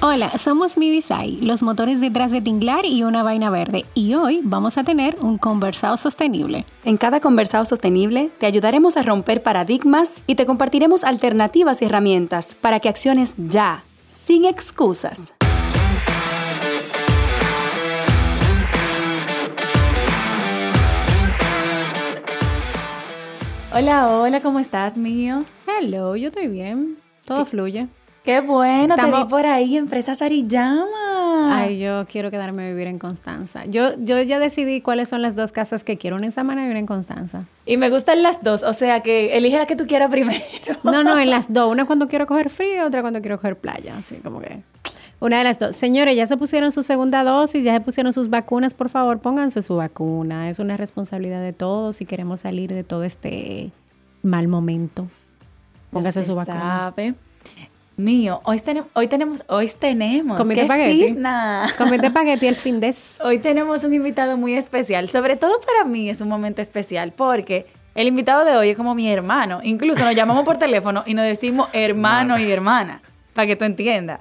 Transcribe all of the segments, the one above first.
Hola, somos Mivisai, los motores detrás de Tinglar y una vaina verde, y hoy vamos a tener un conversado sostenible. En cada conversado sostenible te ayudaremos a romper paradigmas y te compartiremos alternativas y herramientas para que acciones ya, sin excusas. Hola, hola, ¿cómo estás, mío? Hello, yo estoy bien. Todo fluye. Qué bueno, te vi por ahí en Fresa Sarillama. Ay, yo quiero quedarme a vivir en Constanza. Yo, yo ya decidí cuáles son las dos casas que quiero, una en Samana y una en Constanza. Y me gustan las dos, o sea que elige la que tú quieras primero. No, no, en las dos. Una cuando quiero coger frío, otra cuando quiero coger playa, así como que... Una de las dos. Señores, ya se pusieron su segunda dosis, ya se pusieron sus vacunas, por favor, pónganse su vacuna. Es una responsabilidad de todos si queremos salir de todo este mal momento. Póngase su vacuna mío. Hoy, tenemos, hoy tenemos, hoy tenemos. Comete espagueti. Comete espagueti el fin de. Hoy tenemos un invitado muy especial. Sobre todo para mí es un momento especial porque el invitado de hoy es como mi hermano. Incluso nos llamamos por teléfono y nos decimos hermano y hermana, para que tú entiendas.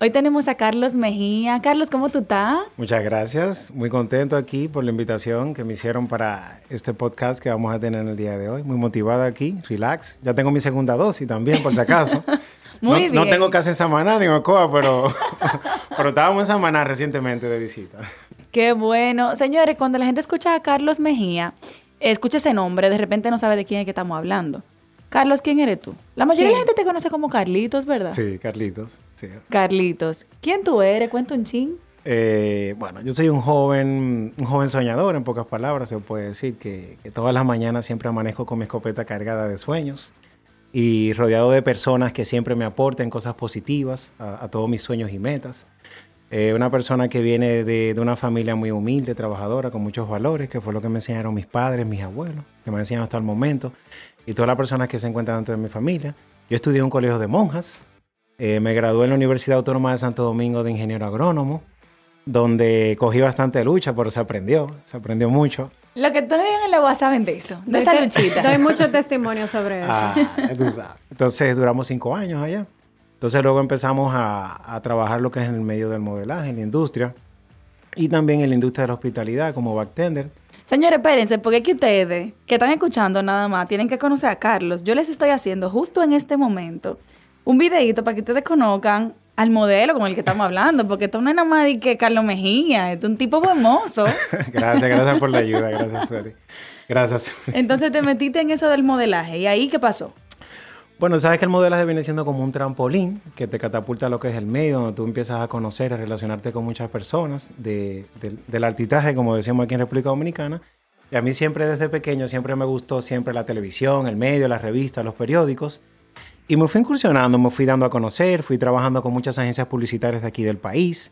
Hoy tenemos a Carlos Mejía. Carlos, ¿cómo tú estás? Muchas gracias. Muy contento aquí por la invitación que me hicieron para este podcast que vamos a tener en el día de hoy. Muy motivado aquí, relax. Ya tengo mi segunda dosis también, por si acaso. Muy bien. No tengo casa en Samaná ni en Ocoa, pero, pero estábamos en Samaná recientemente de visita. Qué bueno. Señores, cuando la gente escucha a Carlos Mejía, escucha ese nombre, de repente no sabe de quién es que estamos hablando. Carlos, ¿quién eres tú? La mayoría de la gente te conoce como Carlitos, ¿verdad? Sí, Carlitos. Sí. Carlitos. ¿Quién tú eres? Cuenta un ching. Eh, bueno, yo soy un joven, un joven soñador, en pocas palabras, se puede decir, que, que todas las mañanas siempre amanezco con mi escopeta cargada de sueños y rodeado de personas que siempre me aporten cosas positivas a, todos mis sueños y metas. Eh, una persona que viene de, una familia muy humilde, trabajadora, con muchos valores, que fue lo que me enseñaron mis padres, mis abuelos, que me han enseñado hasta el momento, y todas las personas que se encuentran dentro de mi familia. Yo estudié en un colegio de monjas, eh, me gradué en la Universidad Autónoma de Santo Domingo de ingeniero agrónomo, donde cogí bastante lucha, pero se aprendió, se aprendió mucho. Lo que tú me en la WhatsApp saben de eso, de esa luchita. Doy mucho testimonio sobre eso. Ah, Entonces duramos cinco años allá. Entonces luego empezamos a, a, trabajar lo que es en el medio del modelaje, en la industria. Y también en la industria de la hospitalidad como backtender. Señores, espérense, porque es que ustedes que están escuchando nada más tienen que conocer a Carlos. Yo les estoy haciendo justo en este momento un videito para que ustedes conozcan al modelo con el que estamos hablando, porque esto no es nada más de que Carlos Mejía, es un tipo hermoso. gracias, gracias por la ayuda, gracias, Sueli. Gracias. Entonces te metiste en eso del modelaje, ¿y ahí qué pasó? Bueno, sabes que el modelaje viene siendo como un trampolín que te catapulta a lo que es el medio, donde tú empiezas a conocer, a relacionarte con muchas personas de, del artitaje, como decíamos aquí en República Dominicana. Y a mí siempre desde pequeño, siempre me gustó siempre la televisión, el medio, las revistas, los periódicos. Y me fui incursionando, me fui dando a conocer, fui trabajando con muchas agencias publicitarias de aquí del país,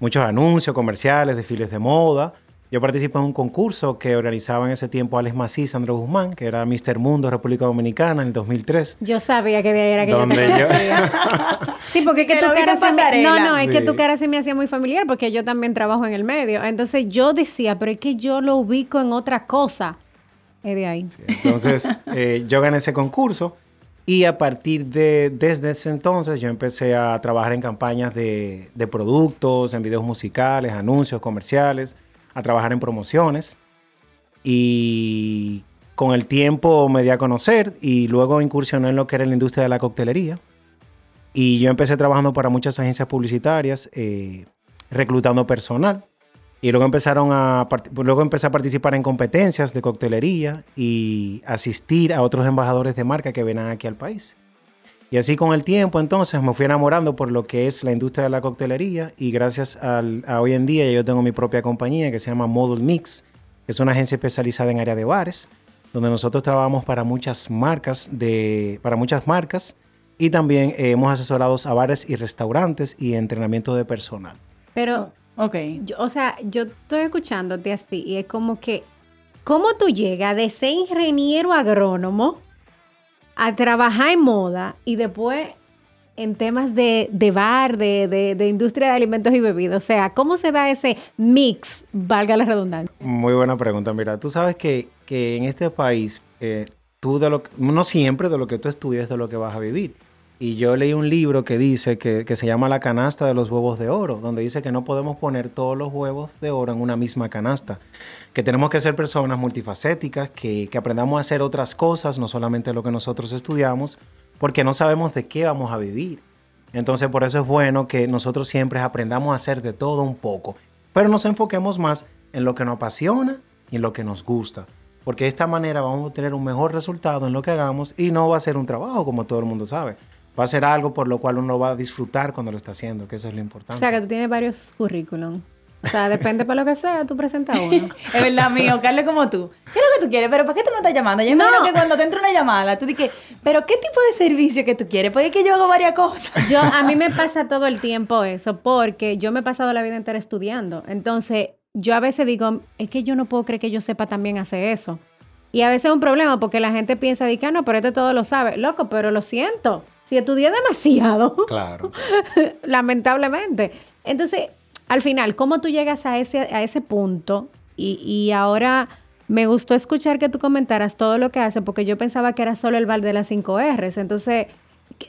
muchos anuncios, comerciales, desfiles de moda. Yo participé en un concurso que organizaba en ese tiempo Alex Macís, Sandro Guzmán, que era Mr. Mundo República Dominicana en el 2003. Yo sabía que de ahí era que yo te conocía. sí, porque es que, tu cara se me... No, no, es que tu cara se me hacía muy familiar porque yo también trabajo en el medio. Entonces yo decía, pero es que yo lo ubico en otra cosa. Es de ahí. entonces eh, yo gané ese concurso y a partir de, desde ese entonces, yo empecé a trabajar en campañas de, productos, en videos musicales, anuncios comerciales, a trabajar en promociones. Y con el tiempo me di a conocer y luego incursioné en lo que era la industria de la coctelería. Y yo empecé trabajando para muchas agencias publicitarias, eh, reclutando personal. Y luego, empezaron a, luego empecé a participar en competencias de coctelería y asistir a otros embajadores de marca que venían aquí al país. Y así con el tiempo entonces me fui enamorando por lo que es la industria de la coctelería y gracias al, a hoy en día yo tengo mi propia compañía que se llama Model Mix, que es una agencia especializada en área de bares, donde nosotros trabajamos para muchas marcas, de, para muchas marcas y también eh, hemos asesorado a bares y restaurantes y entrenamiento de personal. Pero Ok. o sea, yo estoy escuchándote así y es como que ¿cómo tú llegas de ser ingeniero agrónomo a trabajar en moda y después en temas de, de bar, de, de- de industria de alimentos y bebidas? O sea, ¿cómo se da ese mix, valga la redundancia? Muy buena pregunta. Mira, tú sabes que, que en este país, eh, tú de lo que- no siempre de lo que tú estudias de lo que vas a vivir. Y yo leí un libro que dice que, que se llama La canasta de los huevos de oro, donde dice que no podemos poner todos los huevos de oro en una misma canasta, que tenemos que ser personas multifacéticas, que, que aprendamos a hacer otras cosas, no solamente lo que nosotros estudiamos, porque no sabemos de qué vamos a vivir. Entonces por eso es bueno que nosotros siempre aprendamos a hacer de todo un poco, pero nos enfoquemos más en lo que nos apasiona y en lo que nos gusta. Porque de esta manera vamos a tener un mejor resultado en lo que hagamos y no va a ser un trabajo como todo el mundo sabe. Va a ser algo por lo cual uno va a disfrutar cuando lo está haciendo, que eso es lo O importante. sea, que tú tienes varios currículum. O sea, depende para lo que sea, tú presentas uno. Es verdad, mío, Carlos, como tú. ¿Qué es lo que tú quieres? ¿Pero para qué tú me estás llamando? Yo No. imagino que cuando te entra una llamada, tú dices, ¿pero qué tipo de servicio que tú quieres? Porque es que yo hago varias cosas. Yo, a mí me pasa todo el tiempo eso, porque yo me he pasado la vida entera estudiando. Entonces, yo a veces digo, es que yo no puedo creer que yo sepa también hacer eso. Y a veces es un problema porque la gente piensa, de que, "Ah, no, pero este todo lo sabe. Loco, pero lo siento. Si estudié demasiado, Claro. lamentablemente. Entonces, al final, ¿cómo tú llegas a ese, a ese punto? Y, y ahora me gustó escuchar que tú comentaras todo lo que hace, porque yo pensaba que era solo el bar de las 5 R's. Entonces,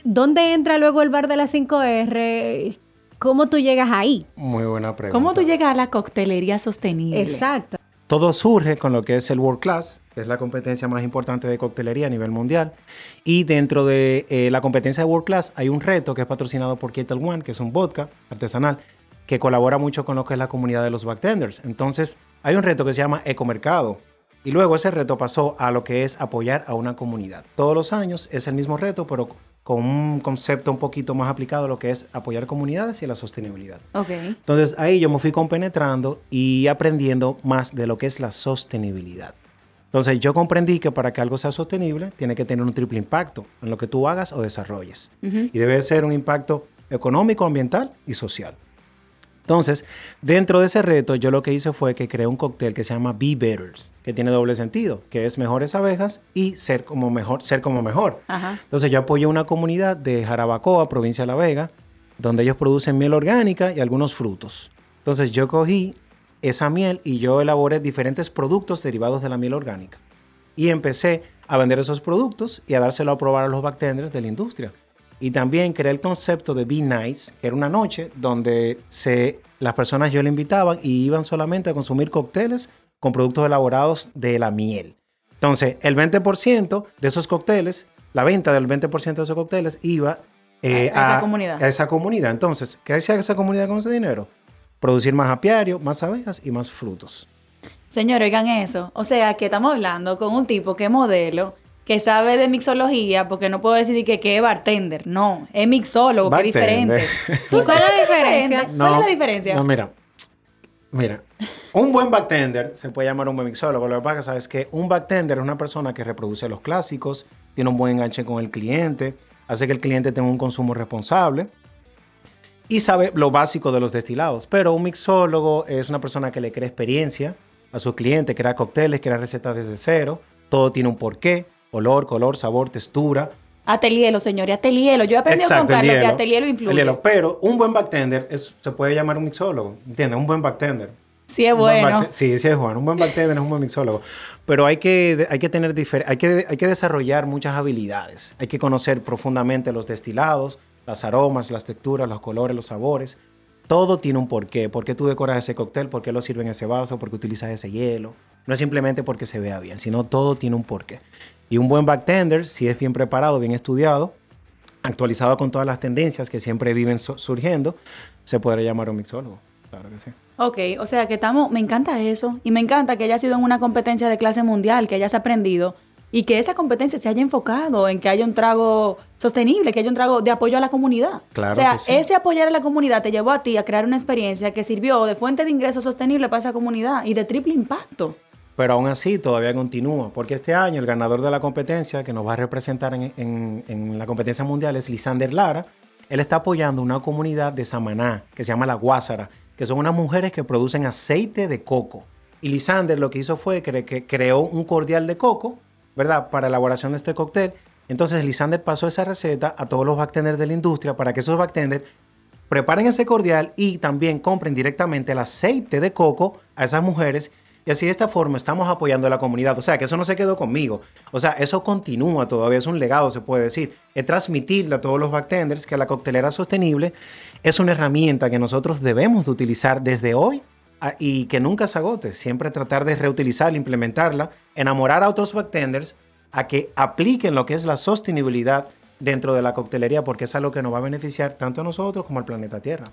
¿dónde entra luego el bar de las 5 R? ¿Cómo tú llegas ahí? Muy buena pregunta. ¿Cómo tú llegas a la coctelería sostenible? Exacto. Todo surge con lo que es el World Class, que es la competencia más importante de coctelería a nivel mundial. Y dentro de eh, la competencia de World Class hay un reto que es patrocinado por Ketel One, que es un vodka artesanal, que colabora mucho con lo que es la comunidad de los bartenders. Entonces, hay un reto que se llama Ecomercado. Y luego ese reto pasó a lo que es apoyar a una comunidad. Todos los años es el mismo reto, pero con un concepto un poquito más aplicado a lo que es apoyar comunidades y la sostenibilidad. Ok. Entonces ahí yo me fui compenetrando y aprendiendo más de lo que es la sostenibilidad. Entonces yo comprendí que para que algo sea sostenible tiene que tener un triple impacto en lo que tú hagas o desarrolles. Y debe ser un impacto económico, ambiental y social. Entonces, dentro de ese reto, yo lo que hice fue que creé un cóctel que se llama Be Betters, que tiene doble sentido, que es mejores abejas y ser como mejor, ser como mejor. Ajá. Entonces yo apoyo una comunidad de Jarabacoa, provincia de La Vega, donde ellos producen miel orgánica y algunos frutos. Entonces yo cogí esa miel y yo elaboré diferentes productos derivados de la miel orgánica. Y empecé a vender esos productos y a dárselo a probar a los bartenders de la industria. Y también creé el concepto de Be Nights, que era una noche donde se, las personas yo le invitaban y iban solamente a consumir cócteles con productos elaborados de la miel. Entonces, el 20% de esos cócteles, la venta del 20% de esos cócteles iba eh, A esa comunidad. a esa comunidad. Entonces, ¿qué hacía esa comunidad con ese dinero? Producir más apiario, más abejas y más frutos. Señor, oigan eso. O sea, que estamos hablando con un tipo que es modelo, que sabe de mixología, porque no puedo decir que, que es bartender. No, es mixólogo, que es diferente. ¿Y cuál es la sabes es diferencia? ¿Cuál es la diferencia? No, mira. Mira, un buen bartender se puede llamar un buen mixólogo. Lo que pasa es que un bartender es una persona que reproduce los clásicos, tiene un buen enganche con el cliente, hace que el cliente tenga un consumo responsable y sabe lo básico de los destilados. Pero un mixólogo es una persona que le crea experiencia a su cliente, crea cócteles, crea recetas desde cero. Todo tiene un porqué, olor, color, sabor, textura. Atelielo, señor, y atelielo. Yo he aprendido con el Carlos que hielo, atelielo influye. el hielo. Pero un buen bartender es- se puede llamar un mixólogo, ¿entiendes? Un buen bartender. Sí, es bueno. Sí, sí es bueno. Un buen bartender es un buen mixólogo. Pero hay que, hay que tener hay que, hay que desarrollar muchas habilidades. Hay que conocer profundamente los destilados, las aromas, las texturas, los colores, los sabores. Todo tiene un porqué. ¿Por qué tú decoras ese cóctel? ¿Por qué lo sirven en ese vaso? ¿Por qué utilizas ese hielo? No es simplemente porque se vea bien, sino todo tiene un porqué. Y un buen bartender, si es bien preparado, bien estudiado, actualizado con todas las tendencias que siempre viven su- surgiendo, se podría llamar un mixólogo. Claro que sí. Ok, o sea que estamos, me encanta eso y me encanta que haya sido en una competencia de clase mundial, que hayas aprendido y que esa competencia se haya enfocado en que haya un trago sostenible, que haya un trago de apoyo a la comunidad. Claro o sea, que sí. ese apoyar a la comunidad te llevó a ti a crear una experiencia que sirvió de fuente de ingreso sostenible para esa comunidad y de triple impacto. Pero aún así todavía continúa, porque este año el ganador de la competencia que nos va a representar en, en- la competencia mundial es Lisander Lara. Él está apoyando una comunidad de Samaná que se llama La Guásara, que son unas mujeres que producen aceite de coco Y Lisander lo que hizo fue que creó un cordial de coco, ¿verdad? Para elaboración de este cóctel. Entonces Lisander pasó esa receta a todos los bartenders de la industria para que esos bartenders preparen ese cordial y también compren directamente el aceite de coco a esas mujeres. Y así de esta forma estamos apoyando a la comunidad. O sea, que eso no se quedó conmigo. O sea, eso continúa todavía, es un legado, se puede decir. Es transmitirle a todos los bartenders que la coctelera sostenible es una herramienta que nosotros debemos de utilizar desde hoy y que nunca se agote. Siempre tratar de reutilizarla, implementarla, enamorar a otros bartenders a que apliquen lo que es la sostenibilidad dentro de la coctelería porque es algo que nos va a beneficiar tanto a nosotros como al planeta Tierra.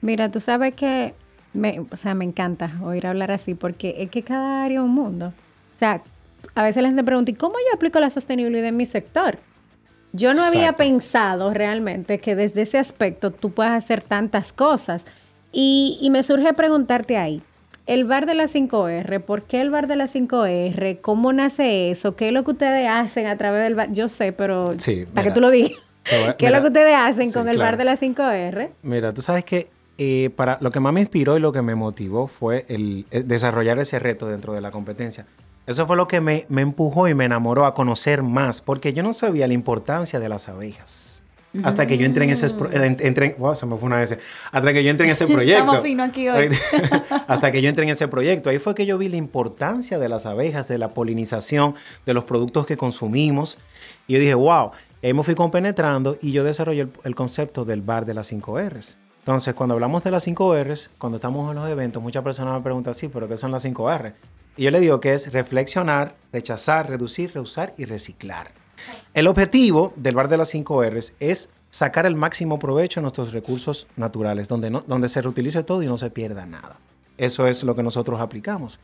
Mira, tú sabes que, me, o sea, me encanta oír hablar así porque es que cada área es un mundo. O sea, a veces la gente pregunta, ¿y cómo yo aplico la sostenibilidad en mi sector? Yo no había pensado realmente que desde ese aspecto tú puedas hacer tantas cosas. Y, y me surge preguntarte ahí, el bar de la 5R, ¿por qué el bar de la 5R? ¿Cómo nace eso? ¿Qué es lo que ustedes hacen a través del bar? Yo sé, pero para que tú lo digas. ¿Qué es lo que ustedes hacen con el bar de la 5R? Mira, tú sabes que eh, para lo que más me inspiró y lo que me motivó fue el, el, desarrollar ese reto dentro de la competencia. Eso fue lo que me, me empujó y me enamoró a conocer más, porque yo no sabía la importancia de las abejas. Hasta que yo entré en ese... Entré, wow, se me fue una vez. Hasta que yo entré en ese proyecto. Estamos fino aquí hoy. hasta que yo entré en ese proyecto. Ahí fue que yo vi la importancia de las abejas, de la polinización, de los productos que consumimos. Y yo dije, wow. Ahí me fui compenetrando y yo desarrollé el, el concepto del bar de las 5 R's. Entonces, cuando hablamos de las 5 R's, cuando estamos en los eventos, muchas personas me preguntan, sí, pero ¿qué son las 5 R? Y yo le digo que es reflexionar, rechazar, reducir, reusar y reciclar. El objetivo del bar de las 5 R's es sacar el máximo provecho de nuestros recursos naturales, donde, no, donde se reutilice todo y no se pierda nada. Eso es lo que nosotros aplicamos.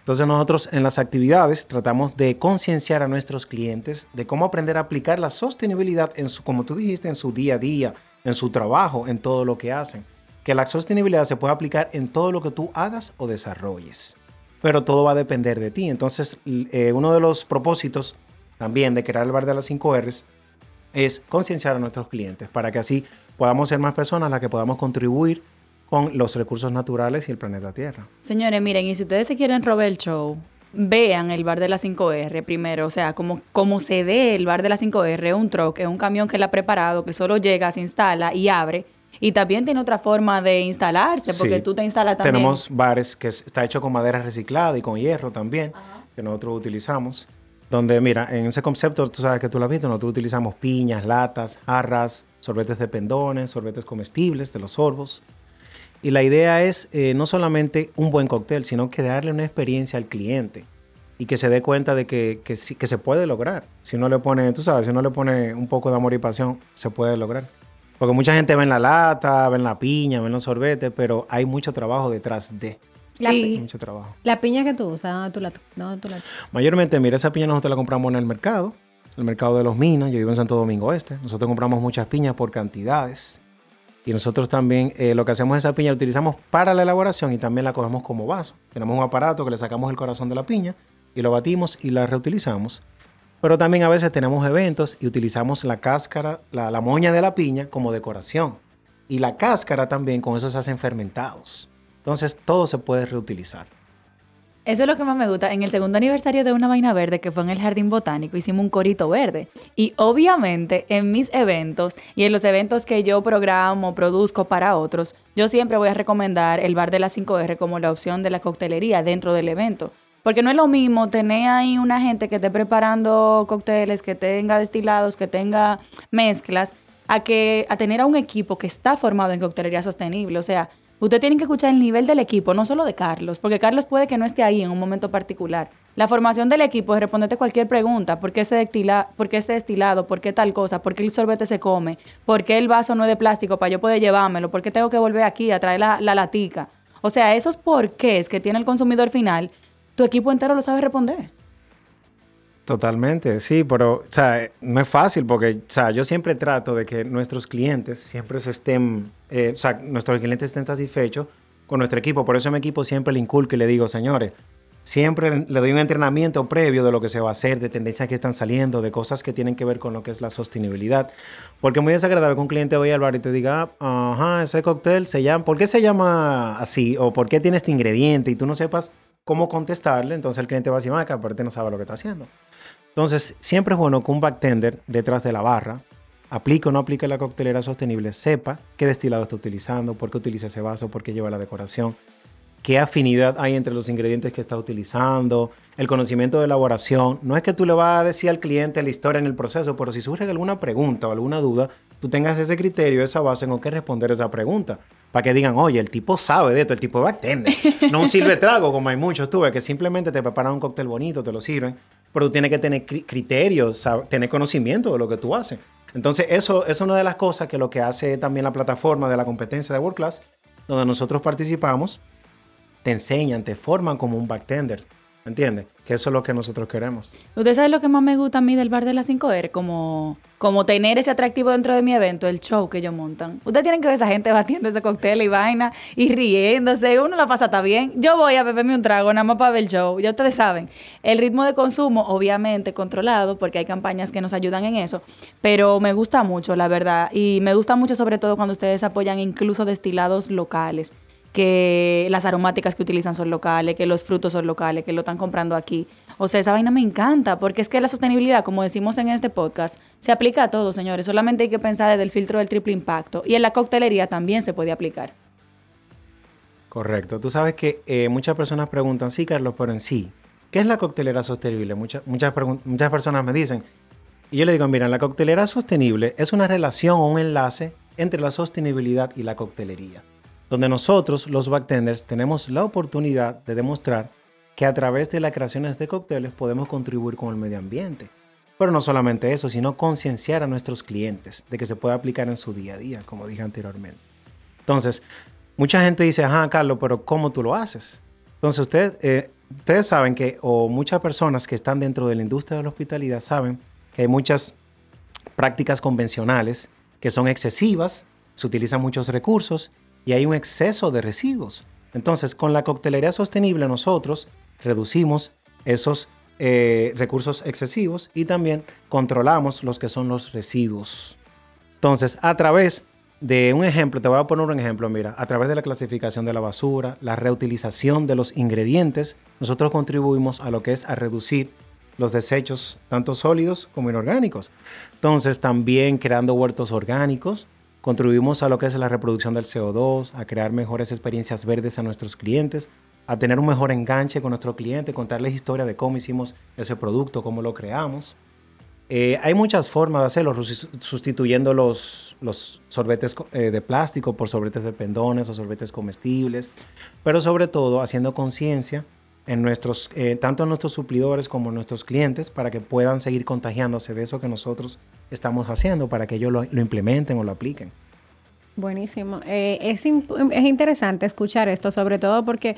Entonces nosotros en las actividades tratamos de concienciar a nuestros clientes de cómo aprender a aplicar la sostenibilidad en su, como tú dijiste, en su día a día, en su trabajo, en todo lo que hacen. Que la sostenibilidad se puede aplicar en todo lo que tú hagas o desarrolles. Pero todo va a depender de ti. Entonces, eh, uno de los propósitos también de crear el bar de las 5 R's es concienciar a nuestros clientes para que así podamos ser más personas las que podamos contribuir con los recursos naturales y el planeta Tierra. Señores, miren, y si ustedes se quieren robar el show, vean el bar de la 5R primero, o sea, como, como se ve el bar de la 5R, un truck, es un camión que él ha preparado, que solo llega, se instala y abre. Y también tiene otra forma de instalarse, porque Sí. tú te instalas también. Tenemos bares que es- está hecho con madera reciclada y con hierro también, que nosotros utilizamos. Donde, mira, en ese concepto, tú sabes que tú lo has visto, nosotros utilizamos piñas, latas, jarras, sorbetes de pendones, sorbetes comestibles de los sorbos. Y la idea es eh, no solamente un buen cóctel, sino que darle una experiencia al cliente y que se dé cuenta de que, que, que se puede lograr. Si uno le pone, tú sabes, si uno le pone un poco de amor y pasión, se puede lograr. Porque mucha gente ve en la lata, ve en la piña, ve en los sorbetes, pero hay mucho trabajo detrás de. La Sí. Mucho trabajo. La piña que tú usas, ¿dónde tú la, dónde tú la Mayormente, mira, esa piña nosotros la compramos en el mercado, el mercado de los Minas. Yo vivo en Santo Domingo Este. Nosotros compramos muchas piñas por cantidades. Y nosotros también eh, lo que hacemos es esa piña la utilizamos para la elaboración y también la cogemos como vaso. Tenemos un aparato que le sacamos el corazón de la piña y lo batimos y la reutilizamos. Pero también a veces tenemos eventos y utilizamos la cáscara, la, la moña de la piña como decoración. Y la cáscara también con eso se hacen fermentados. Entonces todo se puede reutilizar. Eso es lo que más me gusta. En el segundo aniversario de Una Vaina Verde, que fue en el Jardín Botánico, hicimos un corito verde. Y obviamente en mis eventos y en los eventos que yo programo, produzco para otros, yo siempre voy a recomendar el bar de la 5R como la opción de la coctelería dentro del evento. Porque no es lo mismo tener ahí una gente que esté preparando cócteles, que tenga destilados, que tenga mezclas, a que a tener a un equipo que está formado en coctelería sostenible. O sea, usted tiene que escuchar el nivel del equipo, no solo de Carlos, porque Carlos puede que no esté ahí en un momento particular. La formación del equipo es responderte cualquier pregunta. ¿Por qué ese, destila, por qué ese destilado? ¿Por qué tal cosa? ¿Por qué el sorbete se come? ¿Por qué el vaso no es de plástico para yo poder llevármelo? ¿Por qué tengo que volver aquí a traer la, la latica? O sea, esos porqués que tiene el consumidor final, tu equipo entero lo sabe responder. Totalmente, sí, pero o sea, no es fácil porque o sea, yo siempre trato de que nuestros clientes siempre se estén, eh, o sea, nuestros clientes estén satisfechos con nuestro equipo. Por eso mi equipo siempre le inculco y le digo, señores, siempre le doy un entrenamiento previo de lo que se va a hacer, de tendencias que están saliendo, de cosas que tienen que ver con lo que es la sostenibilidad. Porque es muy desagradable que un cliente vaya al bar y te diga, "Ah, ajá, ese cóctel se llama, ¿por qué se llama así? O ¿por qué tiene este ingrediente? Y tú no sepas cómo contestarle, entonces el cliente va a decir, que aparte no sabe lo que está haciendo. Entonces, siempre es bueno que un bartender detrás de la barra, aplique o no aplique la coctelera sostenible, sepa qué destilado está utilizando, por qué utiliza ese vaso, por qué lleva la decoración, qué afinidad hay entre los ingredientes que está utilizando, el conocimiento de elaboración. No es que tú le vas a decir al cliente la historia en el proceso, pero si surge alguna pregunta o alguna duda, tú tengas ese criterio, esa base en que responder esa pregunta. Para que digan, oye, el tipo sabe de esto, el tipo va a. No un sirve trago, como hay muchos, tú que simplemente te preparan un cóctel bonito, te lo sirven, pero tú tienes que tener criterios, tener conocimiento de lo que tú haces. Entonces, eso es una de las cosas que lo que hace también la plataforma de la competencia de World Class, donde nosotros participamos, te enseñan, te forman como un bartender. ¿Entiendes? Que eso es lo que nosotros queremos. ¿Usted sabe lo que más me gusta a mí del bar de las 5R? Como, como tener ese atractivo dentro de mi evento, el show que ellos montan. Ustedes tienen que ver esa gente batiendo ese cóctel y vaina y riéndose. Uno la pasa tan bien. Yo voy a beberme un trago nada más para ver el show. Ya ustedes saben. El ritmo de consumo, obviamente, controlado, porque hay campañas que nos ayudan en eso. Pero me gusta mucho, la verdad. Y me gusta mucho, sobre todo, cuando ustedes apoyan incluso destilados locales que las aromáticas que utilizan son locales, que los frutos son locales, que lo están comprando aquí. O sea, esa vaina me encanta, porque es que la sostenibilidad, como decimos en este podcast, se aplica a todo, señores. Solamente hay que pensar desde el filtro del triple impacto. Y en la coctelería también se puede aplicar. Correcto. Tú sabes que eh, muchas personas preguntan, sí, Carlos, pero en sí, ¿qué es la coctelera sostenible? Muchas, muchas, muchas personas me dicen, y yo le digo, mira, la coctelera sostenible es una relación o un enlace entre la sostenibilidad y la coctelería donde nosotros, los bartenders, tenemos la oportunidad de demostrar que a través de las creaciones de cócteles podemos contribuir con el medio ambiente. Pero no solamente eso, sino concienciar a nuestros clientes de que se puede aplicar en su día a día, como dije anteriormente. Entonces, mucha gente dice, ajá, Carlos, pero ¿cómo tú lo haces? Entonces, ustedes, eh, ustedes saben que, o muchas personas que están dentro de la industria de la hospitalidad saben que hay muchas prácticas convencionales que son excesivas, se utilizan muchos recursos y hay un exceso de residuos. Entonces, con la coctelería sostenible nosotros reducimos esos eh, recursos excesivos y también controlamos los que son los residuos. Entonces, a través de un ejemplo, te voy a poner un ejemplo, mira, a través de la clasificación de la basura, la reutilización de los ingredientes, nosotros contribuimos a lo que es a reducir los desechos, tanto sólidos como inorgánicos. Entonces, también creando huertos orgánicos, Contribuimos a lo que es la reproducción del CO2, a crear mejores experiencias verdes a nuestros clientes, a tener un mejor enganche con nuestro cliente, contarles historia de cómo hicimos ese producto, cómo lo creamos. Eh, hay muchas formas de hacerlo, sustituyendo los, los sorbetes eh, de plástico por sorbetes de pendones o sorbetes comestibles, pero sobre todo haciendo conciencia en nuestros, eh, tanto en nuestros suplidores como en nuestros clientes para que puedan seguir contagiándose de eso que nosotros estamos haciendo para que ellos lo, implementen o lo apliquen. Buenísimo. Eh, es, es interesante escuchar esto, sobre todo porque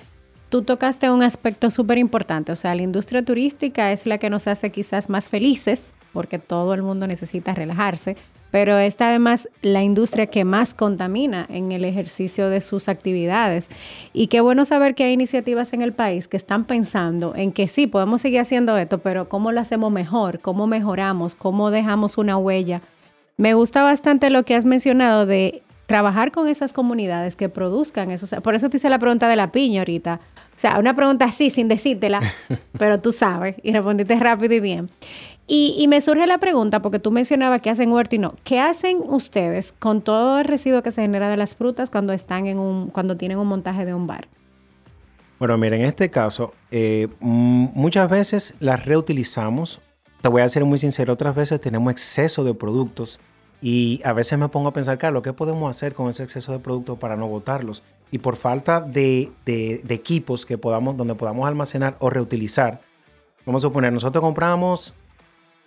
tú tocaste un aspecto súper importante. O sea, la industria turística es la que nos hace quizás más felices porque todo el mundo necesita relajarse, pero es además la industria que más contamina en el ejercicio de sus actividades. Y qué bueno saber que hay iniciativas en el país que están pensando en que sí, podemos seguir haciendo esto, pero ¿cómo lo hacemos mejor? ¿Cómo mejoramos? ¿Cómo dejamos una huella? Me gusta bastante lo que has mencionado de trabajar con esas comunidades que produzcan eso. por eso te hice la pregunta de la piña ahorita. O sea, una pregunta así, sin decírtela, pero tú sabes, y respondiste rápido y bien. Y, me surge la pregunta, porque tú mencionabas que hacen huerto y no. ¿Qué hacen ustedes con todo el residuo que se genera de las frutas cuando están en un, cuando tienen un montaje de un bar? Bueno, mira, en este caso, eh, muchas veces las reutilizamos. Te voy a ser muy sincero, otras veces tenemos exceso de productos y a veces me pongo a pensar, Carlos, ¿qué podemos hacer con ese exceso de productos para no botarlos? Y por falta de, de, de equipos que podamos, donde podamos almacenar o reutilizar, vamos a suponer, nosotros compramos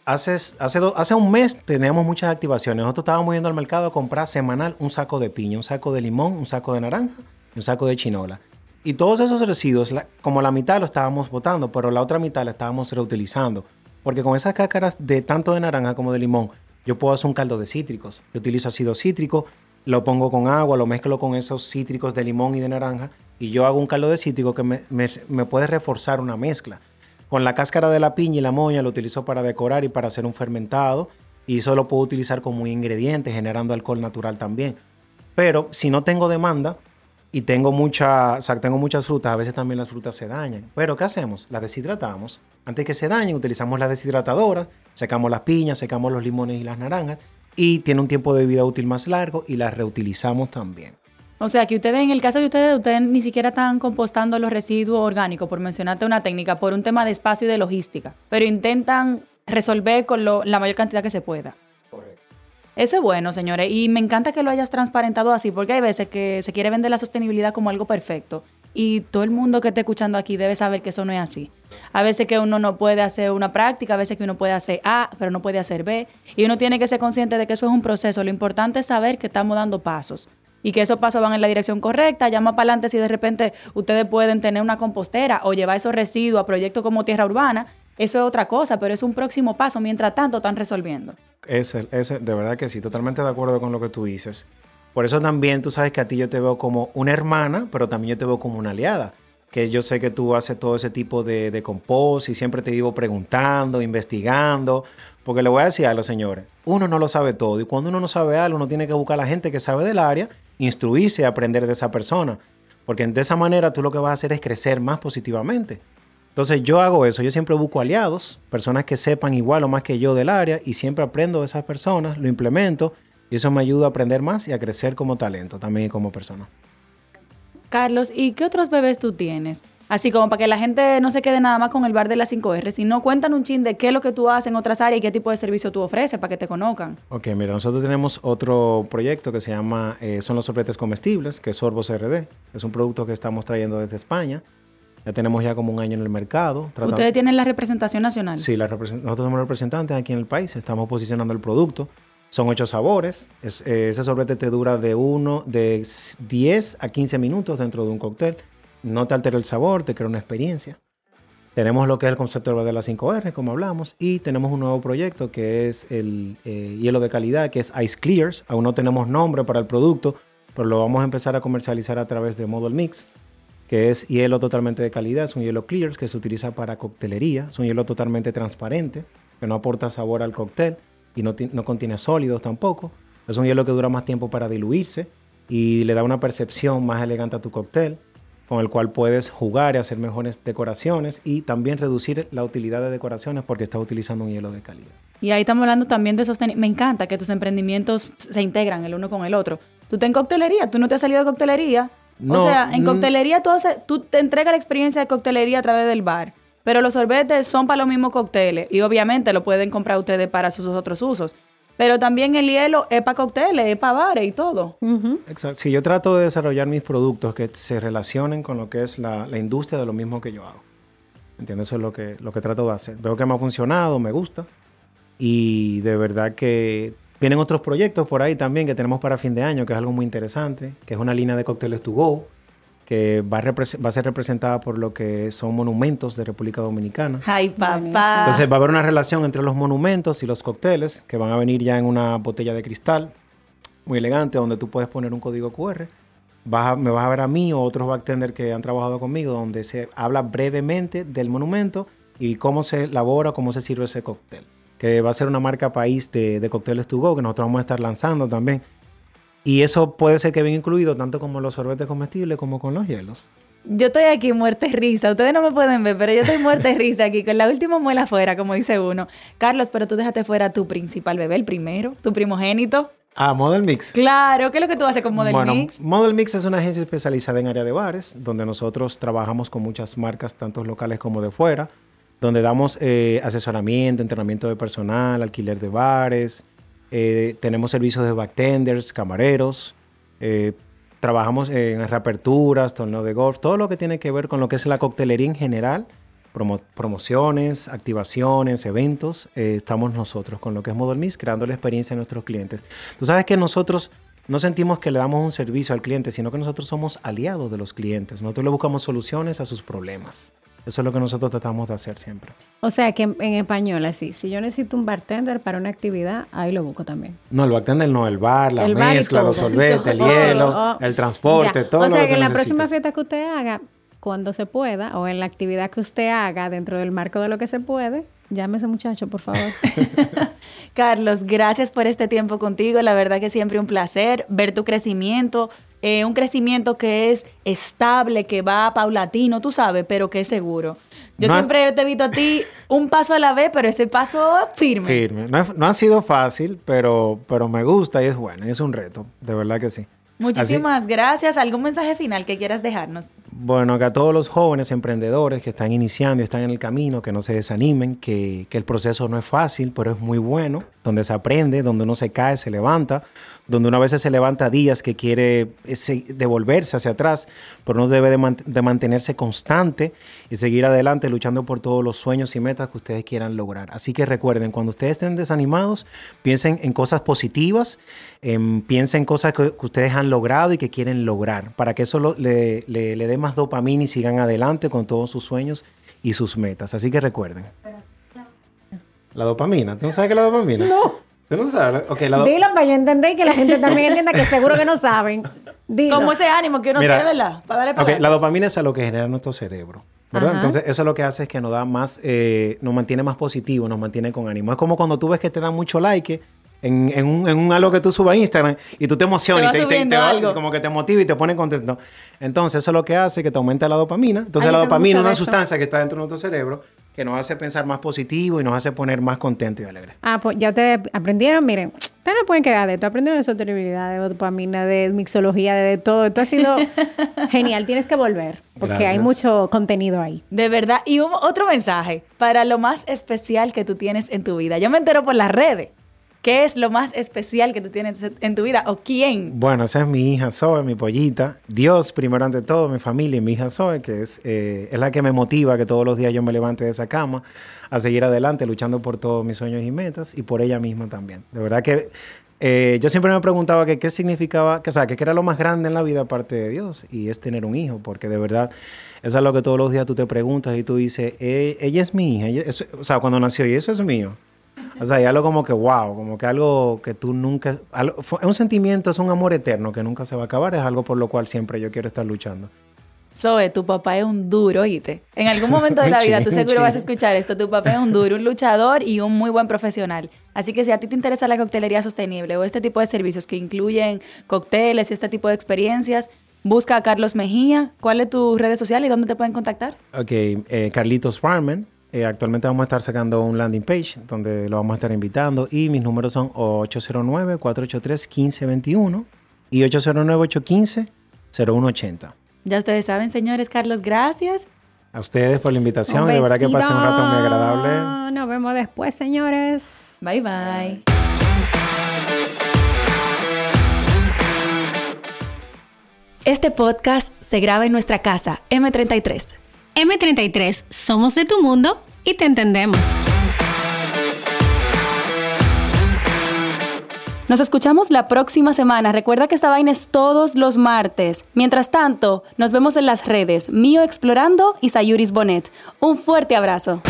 hace, hace, hace un mes teníamos muchas activaciones. Nosotros estábamos yendo al mercado a comprar semanal un saco de piña, un saco de limón, un saco de naranja y un saco de chinola. Y todos esos residuos, como la mitad lo estábamos botando, pero la otra mitad la estábamos reutilizando. Porque con esas cácaras de tanto de naranja como de limón, yo puedo hacer un caldo de cítricos. Yo utilizo ácido cítrico, lo pongo con agua, lo mezclo con esos cítricos de limón y de naranja y yo hago un caldo de cítrico que me puede reforzar una mezcla. Con la cáscara de la piña y la moña lo utilizo para decorar y para hacer un fermentado. Y eso lo puedo utilizar como ingrediente, generando alcohol natural también. Pero si no tengo demanda, y tengo, mucha, tengo muchas frutas, a veces también las frutas se dañan. Pero ¿qué hacemos? Las deshidratamos. Antes que se dañen, utilizamos la deshidratadora, secamos las piñas, secamos los limones y las naranjas y tiene un tiempo de vida útil más largo y las reutilizamos también. O sea, que ustedes, en el caso de ustedes, ustedes ni siquiera están compostando los residuos orgánicos, por mencionarte una técnica, por un tema de espacio y de logística, pero intentan resolver con lo- la mayor cantidad que se pueda. Eso es bueno, señores, y me encanta que lo hayas transparentado así, porque hay veces que se quiere vender la sostenibilidad como algo perfecto. Y todo el mundo que esté escuchando aquí debe saber que eso no es así. A veces que uno no puede hacer una práctica, a veces que uno puede hacer A, pero no puede hacer B. Y uno tiene que ser consciente de que eso es un proceso. Lo importante es saber que estamos dando pasos y que esos pasos van en la dirección correcta. Más para adelante, si de repente ustedes pueden tener una compostera o llevar esos residuos a proyectos como Tierra Urbana, eso es otra cosa, pero es un próximo paso. Mientras tanto, están resolviendo. Ese, ese, de verdad que sí, totalmente de acuerdo con lo que tú dices. Por eso también tú sabes que a ti yo te veo como una hermana, pero también yo te veo como una aliada. Que yo sé que tú haces todo ese tipo de, de compost y siempre te vivo preguntando, investigando. Porque le voy a decir a los señores, uno no lo sabe todo. Y cuando uno no sabe algo, uno tiene que buscar a la gente que sabe del área, instruirse y aprender de esa persona. Porque de esa manera tú lo que vas a hacer es crecer más positivamente. Entonces yo hago eso, yo siempre busco aliados, personas que sepan igual o más que yo del área y siempre aprendo de esas personas, lo implemento y eso me ayuda a aprender más y a crecer como talento también y como persona. Carlos, ¿y qué otros bebés tú tienes? Así como para que la gente no se quede nada más con el bar de las 5R, sino cuentan un chin de qué es lo que tú haces en otras áreas y qué tipo de servicio tú ofreces para que te conozcan. Ok, mira, nosotros tenemos otro proyecto que se llama eh, Son los sorbetes comestibles, que es Sorbos RD. Es un producto que estamos trayendo desde España. Ya tenemos ya como un año en el mercado. tratando- Ustedes tienen la representación nacional. Sí, la nosotros somos representantes aquí en el país, estamos posicionando el producto. Son ocho sabores. Es- eh, ese sorbete te dura de, uno, de s- 10 a 15 minutos dentro de un cóctel. No te altera el sabor, te crea una experiencia. Tenemos lo que es el concepto de las 5R, como hablamos, y tenemos un nuevo proyecto que es el eh, hielo de calidad, que es Ice Clears. Aún no tenemos nombre para el producto, pero lo vamos a empezar a comercializar a través de Model Mix que es hielo totalmente de calidad, es un hielo Clears que se utiliza para coctelería, es un hielo totalmente transparente, que no aporta sabor al cóctel y no, ti- no contiene sólidos tampoco. Es un hielo que dura más tiempo para diluirse y le da una percepción más elegante a tu cóctel, con el cual puedes jugar y hacer mejores decoraciones y también reducir la utilidad de decoraciones porque estás utilizando un hielo de calidad. Y ahí estamos hablando también de sostenibilidad. Me encanta que tus emprendimientos se integran el uno con el otro. Tú estás en coctelería, tú no te has salido de coctelería. o No, sea, en coctelería tú, haces- tú te entregas la experiencia de coctelería a través del bar. Pero los sorbetes son para los mismos cócteles. Y obviamente lo pueden comprar ustedes para sus otros usos. Pero también el hielo es para cócteles, es para bares y todo. Ujú. Exacto. Sí, yo trato de desarrollar mis productos que se relacionen con lo que es la, la industria de lo mismo que yo hago. ¿Entiendes? Eso es lo que, lo que trato de hacer. Veo que me ha funcionado, me gusta. Y de verdad que vienen otros proyectos por ahí también que tenemos para fin de año, que es algo muy interesante, que es una línea de cócteles to go, que va a, va a ser representada por lo que son monumentos de República Dominicana. Ay, papá. Entonces va a haber una relación entre los monumentos y los cócteles que van a venir ya en una botella de cristal muy elegante donde tú puedes poner un código QR. Vas a- me vas a ver a mí o otros bartenders que han trabajado conmigo donde se habla brevemente del monumento y cómo se elabora, cómo se sirve ese cóctel. Que va a ser una marca país de, de cócteles to go que nosotros vamos a estar lanzando también. Y eso puede ser que venga incluido tanto como los sorbetes comestibles como con los hielos. Yo estoy aquí muerta de risa. Ustedes no me pueden ver, pero yo estoy muerta de risa aquí con la última muela afuera, como dice uno. Carlos, pero tú déjate fuera tu principal bebé, el primero, tu primogénito. Ah, Model Mix. Claro, ¿qué es lo que tú haces con Model bueno, Mix? Model Mix es una agencia especializada en área de bares, donde nosotros trabajamos con muchas marcas, tanto locales como de fuera, donde damos eh, asesoramiento, entrenamiento de personal, alquiler de bares, eh, tenemos servicios de bartenders, camareros, eh, trabajamos en reaperturas, torneo de golf, todo lo que tiene que ver con lo que es la coctelería en general, promo- promociones, activaciones, eventos, eh, estamos nosotros con lo que es Model Mix, creando la experiencia a nuestros clientes. Tú sabes que nosotros no sentimos que le damos un servicio al cliente, sino que nosotros somos aliados de los clientes. Nosotros le buscamos soluciones a sus problemas. Eso es lo que nosotros tratamos de hacer siempre. O sea que en, en español así, si yo necesito un bartender para una actividad, ahí lo busco también. No, el bartender no, el bar, la El bar mezcla, los todo. sorbetes, el hielo, Oh. el transporte, Ya. todo O sea lo que, que en la próxima fiesta que usted haga, cuando se pueda, o en la actividad que usted haga dentro del marco de lo que se puede, llame a ese muchacho, por favor. Carlos, gracias por este tiempo contigo. La verdad que siempre un placer ver tu crecimiento, eh, un crecimiento que es estable, que va paulatino, tú sabes, pero que es seguro. Yo No ha- siempre te he visto a ti un paso a la vez, pero ese paso firme. Firme. No, no ha sido fácil, pero, pero me gusta y es bueno. Es un reto, de verdad que sí. Muchísimas gracias. ¿Algún mensaje final que quieras dejarnos? Bueno, que a todos los jóvenes emprendedores que están iniciando y están en el camino, que no se desanimen, que, que el proceso no es fácil, pero es muy bueno, donde se aprende, donde uno se cae, se levanta, donde una vez se levanta días que quiere eh, se- devolverse hacia atrás, pero uno debe de, man- de mantenerse constante y seguir adelante luchando por todos los sueños y metas que ustedes quieran lograr. Así que recuerden, cuando ustedes estén desanimados, piensen en cosas positivas, em, piensen en cosas que, que ustedes han logrado y que quieren lograr, para que eso lo- le, le- le dé más dopamina y sigan adelante con todos sus sueños y sus metas. Así que recuerden. La dopamina, ¿tú no sabes qué es la dopamina? No. ¿Tú no sabes? Ok, la do- Dilo para yo entender y que la gente también entienda que seguro que no saben. Dilo. Como ese ánimo que uno Mira, tiene, ¿verdad? Para darle ok, para la dopamina es a lo que genera nuestro cerebro, ¿verdad? Ajá. Entonces, eso lo que hace es que nos da más, eh, nos mantiene más positivo, nos mantiene con ánimo. Es como cuando tú ves que te dan mucho like en, en un, en un algo que tú subas a Instagram y tú te emocionas Te y te, te- te va- algo. como que te motiva y te pone contento. Entonces, eso es lo que hace que te aumenta la dopamina. Entonces, Ay, la dopamina es una eso. sustancia que está dentro de nuestro cerebro que nos hace pensar más positivo y nos hace poner más contento y alegre. Ah, pues ya ustedes aprendieron, miren, ustedes no pueden quedar de esto, aprendieron de sostenibilidad, de dopamina, de mixología, de, de todo. Esto ha sido genial, tienes que volver, porque hay Gracias. mucho contenido ahí. De verdad. Y un- otro mensaje para lo más especial que tú tienes en tu vida. Yo me entero por las redes. ¿Qué es lo más especial que tú tienes en tu vida? ¿O quién? Bueno, esa es mi hija Zoe, mi pollita. Dios, primero ante todo, mi familia y mi hija Zoe, que es, eh, es la que me motiva que todos los días yo me levante de esa cama a seguir adelante, luchando por todos mis sueños y metas y por ella misma también. De verdad que eh, yo siempre me preguntaba que qué significaba, que, o sea, que qué era lo más grande en la vida aparte de Dios y es tener un hijo, porque de verdad eso es lo que todos los días tú te preguntas y tú dices, "Eh, ella es mi hija, o sea, cuando nació y eso es mío. O sea, y algo como que wow, como que algo que tú nunca... algo- es un sentimiento, es un amor eterno que nunca se va a acabar, es algo por lo cual siempre yo quiero estar luchando. Zoe, tu papá es un duro, oíste. En algún momento de la vida tú seguro vas a escuchar esto. Tu papá es un duro, un luchador y un muy buen profesional. Así que si a ti te interesa la coctelería sostenible o este tipo de servicios que incluyen cócteles y este tipo de experiencias, busca a Carlos Mejía. ¿Cuál es tu redes sociales y dónde te pueden contactar? Ok, eh, Carlitos Farman. Eh, actualmente vamos a estar sacando un landing page donde lo vamos a estar invitando y mis números son 809-483-1521 y 809-815-0180. Ya ustedes saben, señores, Carlos, gracias. A ustedes por la invitación, de verdad que pasé un rato muy agradable. Nos vemos después, señores. Bye bye. Este podcast se graba en nuestra casa, M33. M33, somos de tu mundo y te entendemos. Nos escuchamos la próxima semana. Recuerda que esta vaina es todos los martes. Mientras tanto, nos vemos en las redes Mío Explorando y Sayuris Bonet. Un fuerte abrazo.